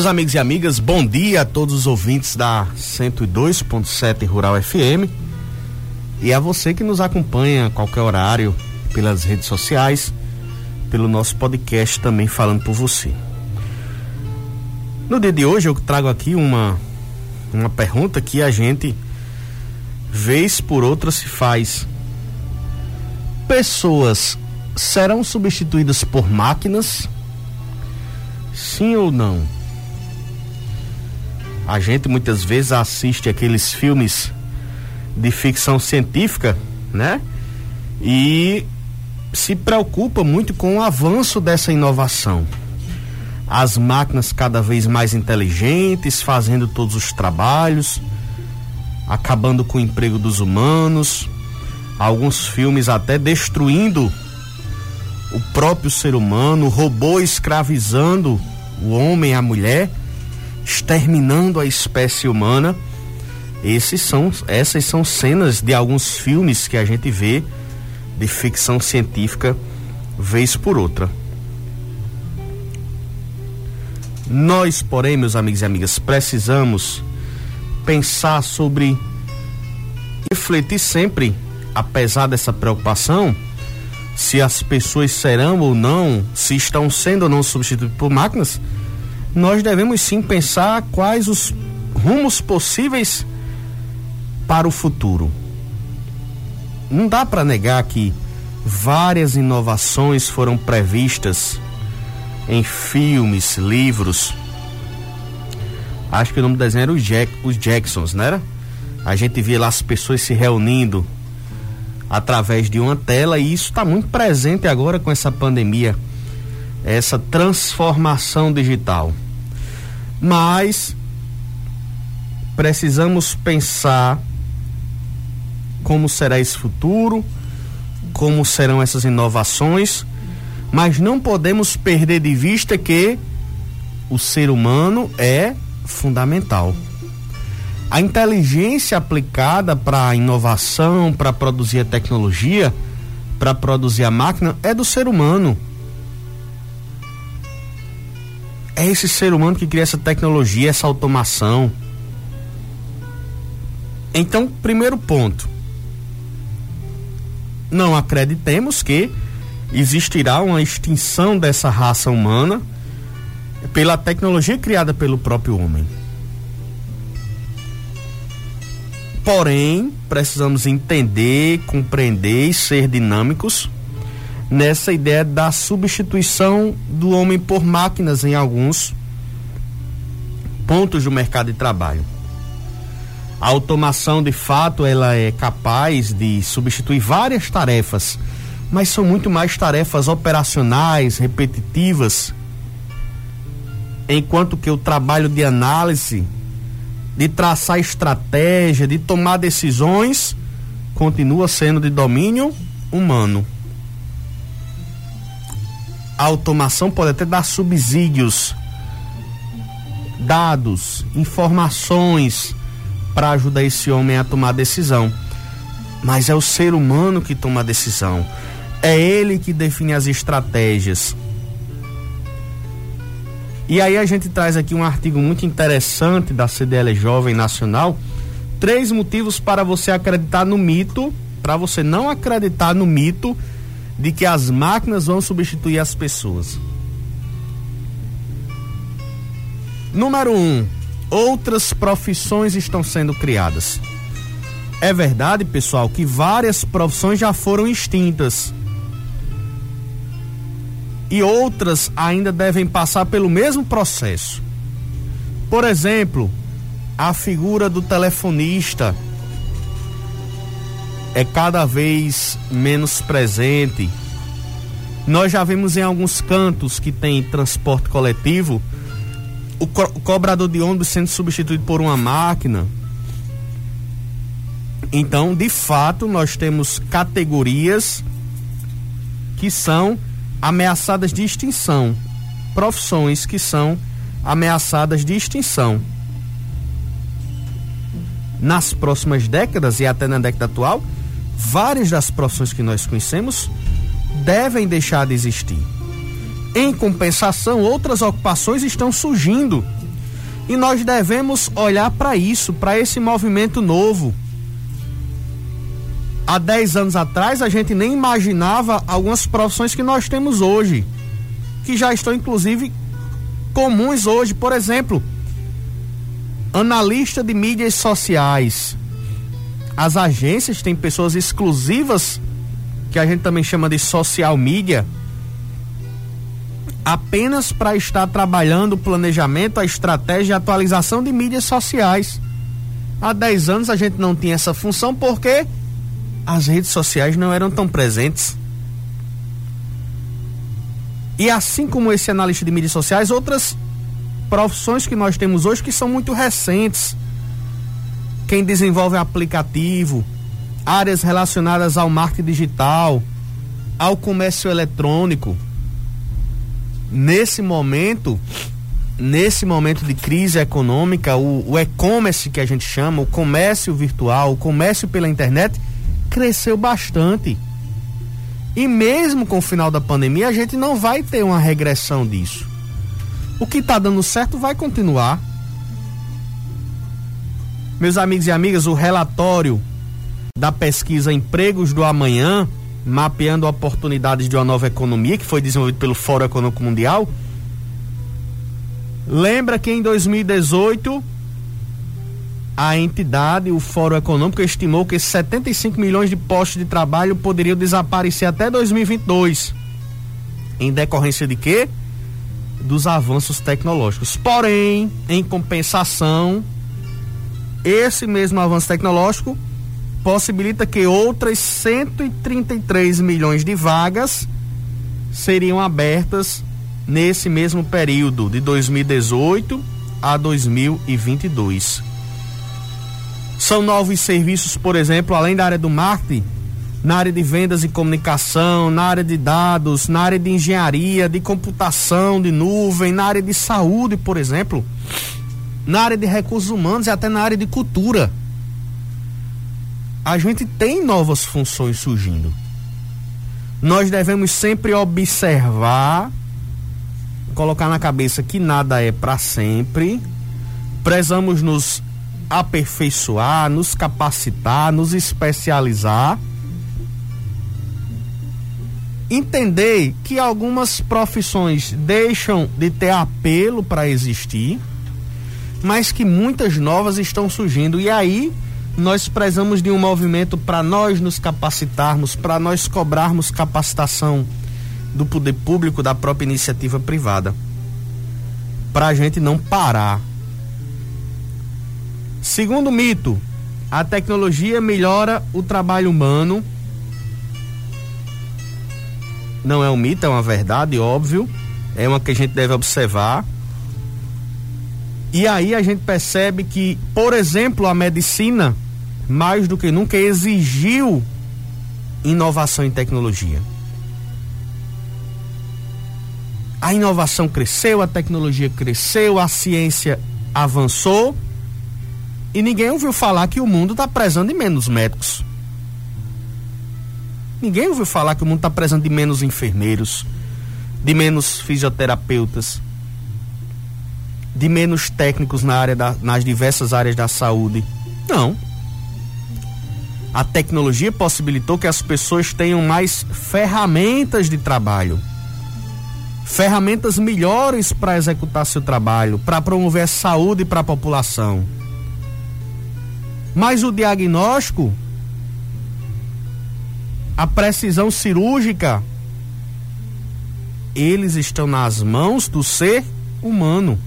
Meus amigos e amigas, bom dia a todos os ouvintes da 102.7 Rural FM e a você que nos acompanha a qualquer horário pelas redes sociais, pelo nosso podcast também falando por você. No dia de hoje eu trago aqui uma uma pergunta que a gente vez por outra se faz. Pessoas serão substituídas por máquinas? Sim ou não? A gente muitas vezes assiste aqueles filmes de ficção científica, né? E se preocupa muito com o avanço dessa inovação. As máquinas cada vez mais inteligentes, fazendo todos os trabalhos, acabando com o emprego dos humanos, alguns filmes até destruindo o próprio ser humano, o robô escravizando o homem e a mulher exterminando a espécie humana. Esses são, essas são cenas de alguns filmes que a gente vê de ficção científica vez por outra. Nós, porém, meus amigos e amigas, precisamos pensar sobre refletir sempre, apesar dessa preocupação, se as pessoas serão ou não, se estão sendo ou não substituídas por máquinas, nós devemos sim pensar quais os rumos possíveis para o futuro. Não dá para negar que várias inovações foram previstas em filmes, livros. Acho que o nome do desenho era os, Jack, os Jacksons, não era? A gente via lá as pessoas se reunindo através de uma tela e isso está muito presente agora com essa pandemia essa transformação digital. Mas precisamos pensar como será esse futuro, como serão essas inovações, mas não podemos perder de vista que o ser humano é fundamental. A inteligência aplicada para a inovação, para produzir a tecnologia, para produzir a máquina, é do ser humano é esse ser humano que cria essa tecnologia, essa automação. Então, primeiro ponto. Não acreditemos que existirá uma extinção dessa raça humana pela tecnologia criada pelo próprio homem. Porém, precisamos entender, compreender e ser dinâmicos nessa ideia da substituição do homem por máquinas em alguns pontos do mercado de trabalho. A automação, de fato, ela é capaz de substituir várias tarefas, mas são muito mais tarefas operacionais, repetitivas, enquanto que o trabalho de análise, de traçar estratégia, de tomar decisões, continua sendo de domínio humano a automação pode até dar subsídios, dados, informações para ajudar esse homem a tomar decisão. Mas é o ser humano que toma a decisão. É ele que define as estratégias. E aí a gente traz aqui um artigo muito interessante da CDL Jovem Nacional. Três motivos para você acreditar no mito, para você não acreditar no mito de que as máquinas vão substituir as pessoas. Número um, outras profissões estão sendo criadas. É verdade, pessoal, que várias profissões já foram extintas. E outras ainda devem passar pelo mesmo processo. Por exemplo, a figura do telefonista é cada vez menos presente. Nós já vimos em alguns cantos que tem transporte coletivo o, co o cobrador de ônibus sendo substituído por uma máquina. Então, de fato, nós temos categorias que são ameaçadas de extinção, profissões que são ameaçadas de extinção. Nas próximas décadas e até na década atual, várias das profissões que nós conhecemos devem deixar de existir. Em compensação, outras ocupações estão surgindo. E nós devemos olhar para isso, para esse movimento novo. Há 10 anos atrás, a gente nem imaginava algumas profissões que nós temos hoje, que já estão inclusive comuns hoje. Por exemplo, analista de mídias sociais. As agências têm pessoas exclusivas, que a gente também chama de social media apenas para estar trabalhando o planejamento, a estratégia e atualização de mídias sociais. Há 10 anos a gente não tinha essa função porque as redes sociais não eram tão presentes. E assim como esse analista de mídias sociais, outras profissões que nós temos hoje que são muito recentes. Quem desenvolve aplicativo, áreas relacionadas ao marketing digital, ao comércio eletrônico, nesse momento, nesse momento de crise econômica, o, o e-commerce que a gente chama, o comércio virtual, o comércio pela internet, cresceu bastante. E mesmo com o final da pandemia, a gente não vai ter uma regressão disso. O que está dando certo vai continuar. Meus amigos e amigas, o relatório da pesquisa Empregos do Amanhã mapeando oportunidades de uma nova economia, que foi desenvolvido pelo Fórum Econômico Mundial. Lembra que em 2018 a entidade, o Fórum Econômico, estimou que 75 milhões de postos de trabalho poderiam desaparecer até 2022. Em decorrência de quê? Dos avanços tecnológicos. Porém, em compensação, esse mesmo avanço tecnológico possibilita que outras 133 milhões de vagas seriam abertas nesse mesmo período de 2018 a 2022. São novos serviços, por exemplo, além da área do marketing, na área de vendas e comunicação, na área de dados, na área de engenharia, de computação, de nuvem, na área de saúde, por exemplo, na área de recursos humanos e até na área de cultura a gente tem novas funções surgindo. Nós devemos sempre observar, colocar na cabeça que nada é para sempre. Prezamos nos aperfeiçoar, nos capacitar, nos especializar. Entender que algumas profissões deixam de ter apelo para existir, mas que muitas novas estão surgindo. E aí nós prezamos de um movimento para nós nos capacitarmos, para nós cobrarmos capacitação do poder público, da própria iniciativa privada. Para a gente não parar. Segundo mito, a tecnologia melhora o trabalho humano. Não é um mito, é uma verdade, óbvio. É uma que a gente deve observar. E aí a gente percebe que, por exemplo, a medicina, mais do que nunca, exigiu inovação em tecnologia. A inovação cresceu, a tecnologia cresceu, a ciência avançou e ninguém ouviu falar que o mundo está precisando de menos médicos. Ninguém ouviu falar que o mundo está precisando de menos enfermeiros, de menos fisioterapeutas de menos técnicos na área da, nas diversas áreas da saúde. Não. A tecnologia possibilitou que as pessoas tenham mais ferramentas de trabalho. Ferramentas melhores para executar seu trabalho, para promover saúde para a população. Mas o diagnóstico, a precisão cirúrgica, eles estão nas mãos do ser humano.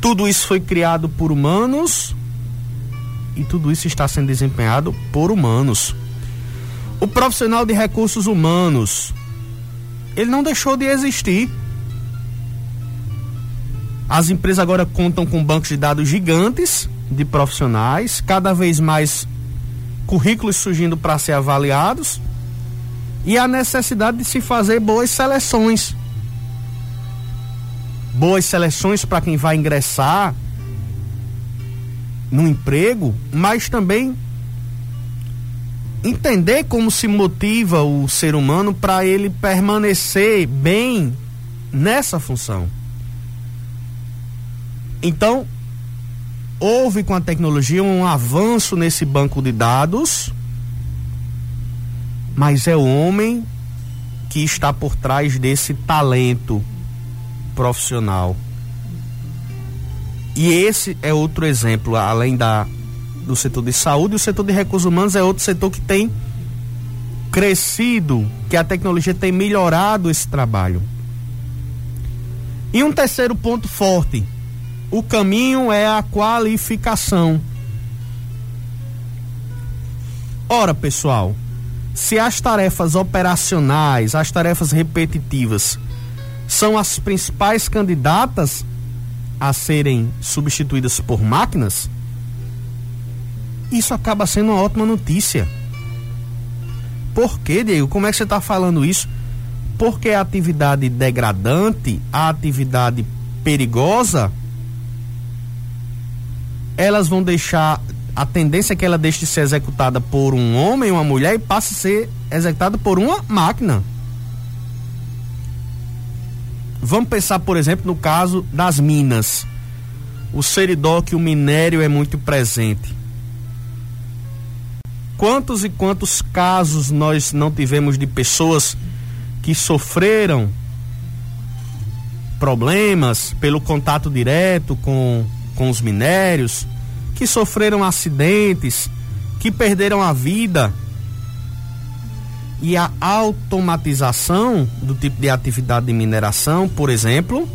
Tudo isso foi criado por humanos e tudo isso está sendo desempenhado por humanos. O profissional de recursos humanos, ele não deixou de existir. As empresas agora contam com bancos de dados gigantes de profissionais, cada vez mais currículos surgindo para ser avaliados e a necessidade de se fazer boas seleções. Boas seleções para quem vai ingressar no emprego, mas também entender como se motiva o ser humano para ele permanecer bem nessa função. Então, houve com a tecnologia um avanço nesse banco de dados, mas é o homem que está por trás desse talento profissional. E esse é outro exemplo, além da do setor de saúde, o setor de recursos humanos é outro setor que tem crescido, que a tecnologia tem melhorado esse trabalho. E um terceiro ponto forte, o caminho é a qualificação. Ora, pessoal, se as tarefas operacionais, as tarefas repetitivas, são as principais candidatas a serem substituídas por máquinas, isso acaba sendo uma ótima notícia. Por quê, Diego? Como é que você está falando isso? Porque a atividade degradante, a atividade perigosa, elas vão deixar a tendência é que ela deixe de ser executada por um homem, uma mulher e passe a ser executada por uma máquina. Vamos pensar, por exemplo, no caso das minas. O seridó que o minério é muito presente. Quantos e quantos casos nós não tivemos de pessoas que sofreram problemas pelo contato direto com, com os minérios, que sofreram acidentes, que perderam a vida. E a automatização do tipo de atividade de mineração, por exemplo,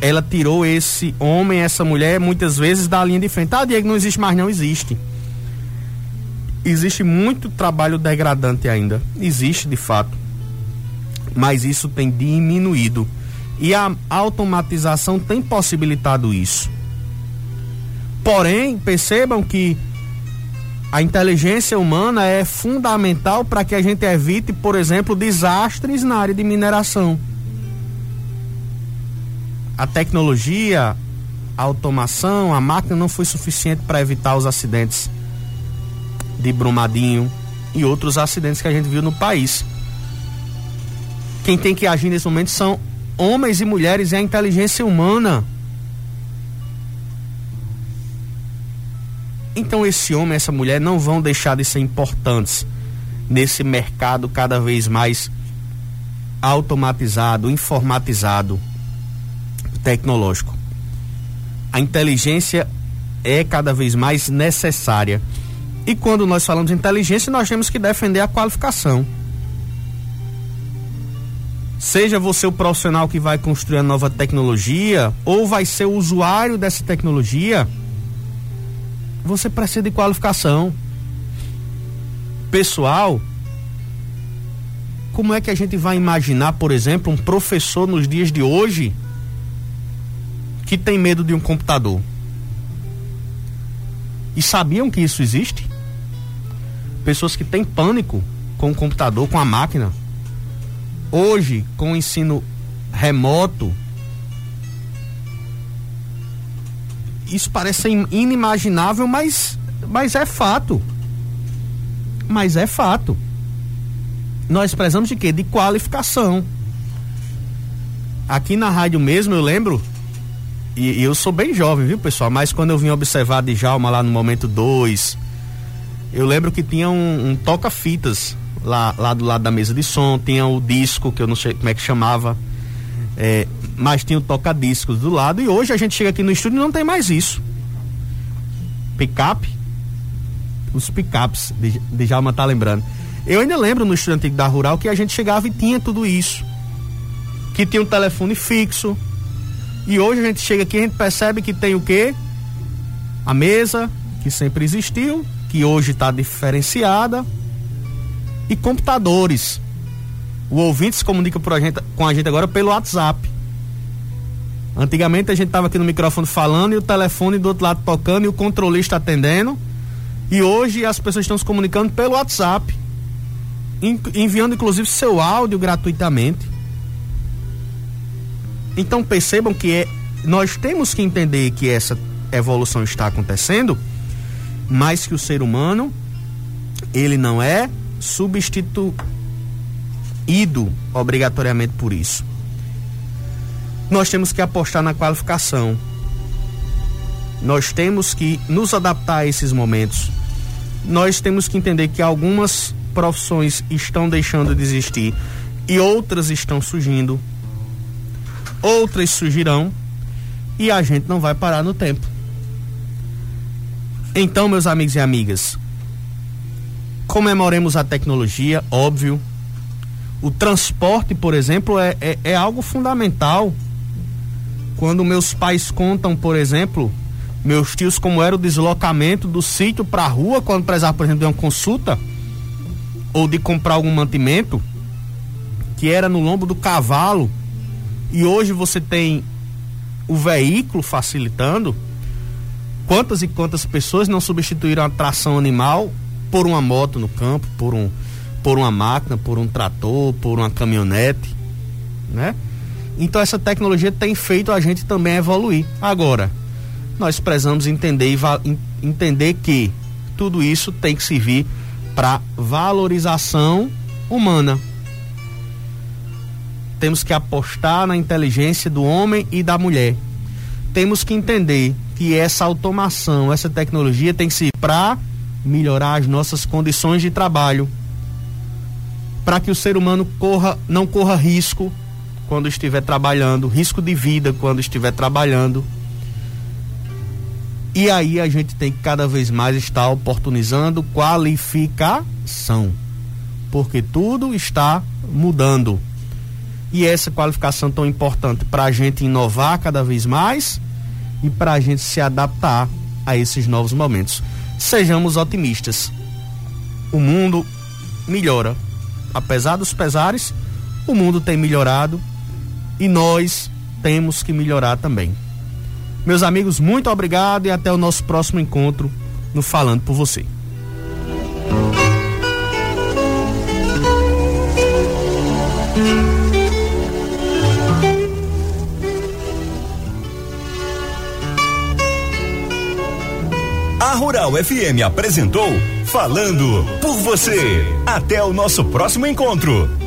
ela tirou esse homem, essa mulher, muitas vezes da linha de frente. Ah, Diego, não existe mais, não existe. Existe muito trabalho degradante ainda. Existe de fato. Mas isso tem diminuído. E a automatização tem possibilitado isso. Porém, percebam que a inteligência humana é fundamental para que a gente evite, por exemplo, desastres na área de mineração a tecnologia, a automação, a máquina não foi suficiente para evitar os acidentes de Brumadinho e outros acidentes que a gente viu no país. Quem tem que agir nesse momento são homens e mulheres e a inteligência humana. Então esse homem, essa mulher não vão deixar de ser importantes nesse mercado cada vez mais automatizado, informatizado tecnológico. A inteligência é cada vez mais necessária. E quando nós falamos de inteligência, nós temos que defender a qualificação. Seja você o profissional que vai construir a nova tecnologia, ou vai ser o usuário dessa tecnologia, você precisa de qualificação. Pessoal, como é que a gente vai imaginar, por exemplo, um professor nos dias de hoje que tem medo de um computador. E sabiam que isso existe? Pessoas que têm pânico com o computador, com a máquina. Hoje, com o ensino remoto, isso parece inimaginável, mas, mas é fato. Mas é fato. Nós precisamos de quê? De qualificação. Aqui na rádio mesmo, eu lembro e, e, eu sou bem jovem, viu, pessoal? Mas quando eu vim observar de Djalma lá no momento 2, eu lembro que tinha um, um toca-fitas lá, lá do lado da mesa de som, tinha o disco, que eu não sei como é que chamava, é, mas tinha o toca-discos do lado. E hoje a gente chega aqui no estúdio e não tem mais isso. picape. Os picapes, Jalma tá lembrando. Eu ainda lembro no estudante da Rural que a gente chegava e tinha tudo isso. Que tinha um telefone fixo. E hoje a gente chega aqui e a gente percebe que tem o quê? A mesa, que sempre existiu, que hoje está diferenciada. E computadores. O ouvinte se comunica por a gente, com a gente agora pelo WhatsApp. Antigamente a gente estava aqui no microfone falando e o telefone do outro lado tocando e o controlista atendendo. E hoje as pessoas estão se comunicando pelo WhatsApp, enviando inclusive seu áudio gratuitamente. Então percebam que é, nós temos que entender que essa evolução está acontecendo, mas que o ser humano ele não é substituído obrigatoriamente por isso nós temos que apostar na qualificação. Nós temos que nos adaptar a esses momentos. Nós temos que entender que algumas profissões estão deixando de existir e outras estão surgindo. Outras surgirão e a gente não vai parar no tempo. Então, meus amigos e amigas, comemoremos a tecnologia, óbvio. O transporte, por exemplo, é, é, é algo fundamental quando meus pais contam, por exemplo, meus tios, como era o deslocamento do sítio para a rua, quando precisava, por exemplo, de uma consulta ou de comprar algum mantimento, que era no lombo do cavalo, e hoje você tem o veículo facilitando. Quantas e quantas pessoas não substituíram a tração animal por uma moto no campo, por um por uma máquina, por um trator, por uma caminhonete, né? Então essa tecnologia tem feito a gente também evoluir. Agora, nós precisamos entender, entender que tudo isso tem que servir para valorização humana. Temos que apostar na inteligência do homem e da mulher. Temos que entender que essa automação, essa tecnologia tem que ser para melhorar as nossas condições de trabalho, para que o ser humano corra, não corra risco quando estiver trabalhando, risco de vida quando estiver trabalhando. E aí a gente tem que cada vez mais estar oportunizando qualificação, porque tudo está mudando. E essa qualificação tão importante para a gente inovar cada vez mais e para a gente se adaptar a esses novos momentos. Sejamos otimistas. O mundo melhora. Apesar dos pesares, o mundo tem melhorado e nós temos que melhorar também. Meus amigos, muito obrigado e até o nosso próximo encontro no Falando por Você. A Rural FM apresentou Falando por Você. Até o nosso próximo encontro.